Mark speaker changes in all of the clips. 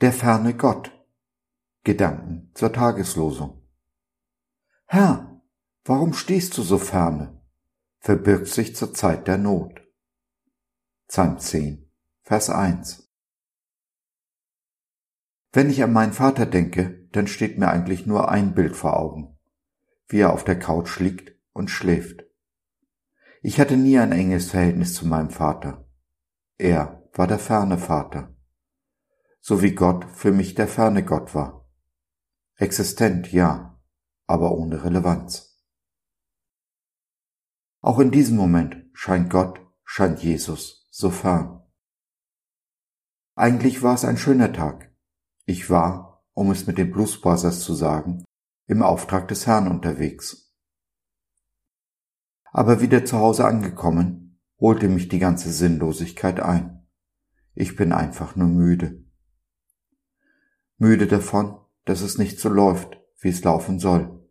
Speaker 1: Der ferne Gott. Gedanken zur Tageslosung. Herr, warum stehst du so ferne? Verbirgt sich zur Zeit der Not. Psalm 10, Vers 1. Wenn ich an meinen Vater denke, dann steht mir eigentlich nur ein Bild vor Augen, wie er auf der Couch liegt und schläft. Ich hatte nie ein enges Verhältnis zu meinem Vater. Er war der ferne Vater, so wie Gott für mich der ferne Gott war. Existent, ja, aber ohne Relevanz. Auch in diesem Moment scheint Gott, scheint Jesus so fern. Eigentlich war es ein schöner Tag. Ich war, um es mit den Blues Brothers zu sagen, im Auftrag des Herrn unterwegs. Aber wieder zu Hause angekommen, holte mich die ganze Sinnlosigkeit ein. Ich bin einfach nur müde. Müde davon, dass es nicht so läuft, wie es laufen soll.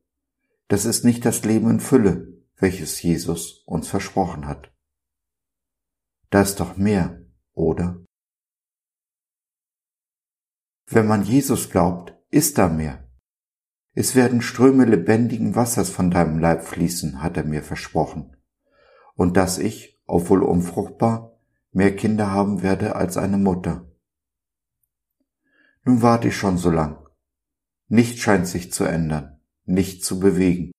Speaker 1: Das ist nicht das Leben in Fülle, welches Jesus uns versprochen hat. Da ist doch mehr, oder? Wenn man Jesus glaubt, ist da mehr. Es werden Ströme lebendigen Wassers von deinem Leib fließen, hat er mir versprochen. Und dass ich, obwohl unfruchtbar, mehr Kinder haben werde als eine Mutter. Nun warte ich schon so lang. Nicht scheint sich zu ändern, nicht zu bewegen.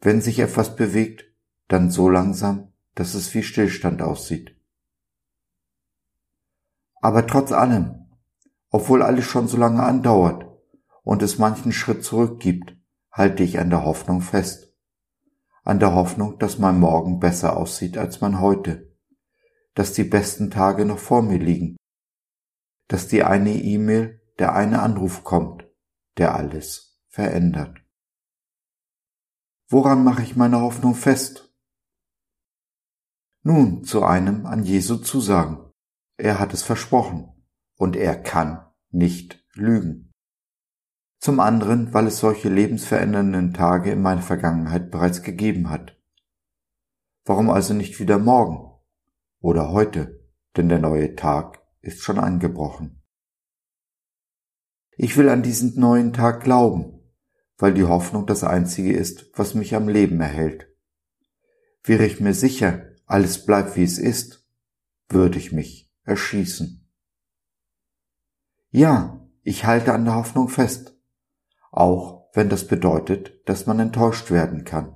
Speaker 1: Wenn sich etwas bewegt, dann so langsam, dass es wie Stillstand aussieht. Aber trotz allem, obwohl alles schon so lange andauert und es manchen Schritt zurück gibt, halte ich an der Hoffnung fest. An der Hoffnung, dass mein Morgen besser aussieht als mein heute, dass die besten Tage noch vor mir liegen, dass die eine E-Mail, der eine Anruf kommt, der alles verändert. Woran mache ich meine Hoffnung fest? Nun, zu einem an Jesu Zusagen. Er hat es versprochen und er kann nicht lügen. Zum anderen, weil es solche lebensverändernden Tage in meiner Vergangenheit bereits gegeben hat. Warum also nicht wieder morgen oder heute, denn der neue Tag ist schon angebrochen. Ich will an diesen neuen Tag glauben, weil die Hoffnung das Einzige ist, was mich am Leben erhält. Wäre ich mir sicher, alles bleibt wie es ist, würde ich mich erschießen. Ja, ich halte an der Hoffnung fest, auch wenn das bedeutet, dass man enttäuscht werden kann.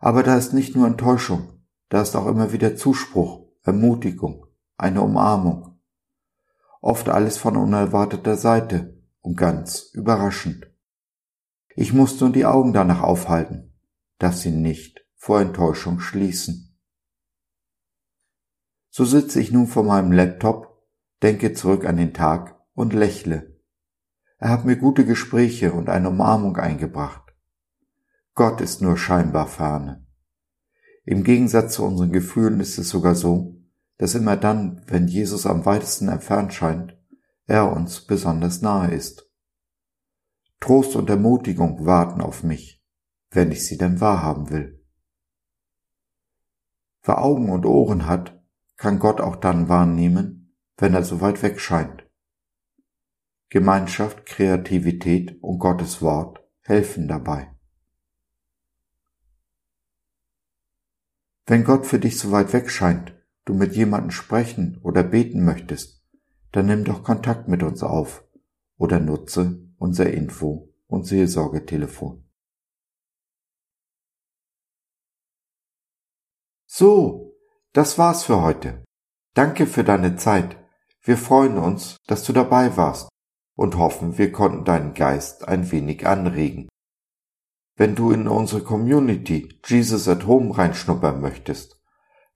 Speaker 1: Aber da ist nicht nur Enttäuschung, da ist auch immer wieder Zuspruch, Ermutigung, eine Umarmung, oft alles von unerwarteter Seite und ganz überraschend. Ich muss nur die Augen danach aufhalten, dass sie nicht vor Enttäuschung schließen. So sitze ich nun vor meinem Laptop, denke zurück an den Tag und lächle. Er hat mir gute Gespräche und eine Umarmung eingebracht. Gott ist nur scheinbar ferne. Im Gegensatz zu unseren Gefühlen ist es sogar so, dass immer dann, wenn Jesus am weitesten entfernt scheint, er uns besonders nahe ist. Trost und Ermutigung warten auf mich, wenn ich sie denn wahrhaben will. Wer Augen und Ohren hat, kann Gott auch dann wahrnehmen, wenn er so weit weg scheint. Gemeinschaft, Kreativität und Gottes Wort helfen dabei. Wenn Gott für dich so weit weg scheint, du mit jemandem sprechen oder beten möchtest, dann nimm doch Kontakt mit uns auf oder nutze unser Info- und Seelsorgetelefon. So, das war's für heute. Danke für deine Zeit. Wir freuen uns, dass du dabei warst und hoffen, wir konnten deinen Geist ein wenig anregen. Wenn du in unsere Community Jesus at Home reinschnuppern möchtest,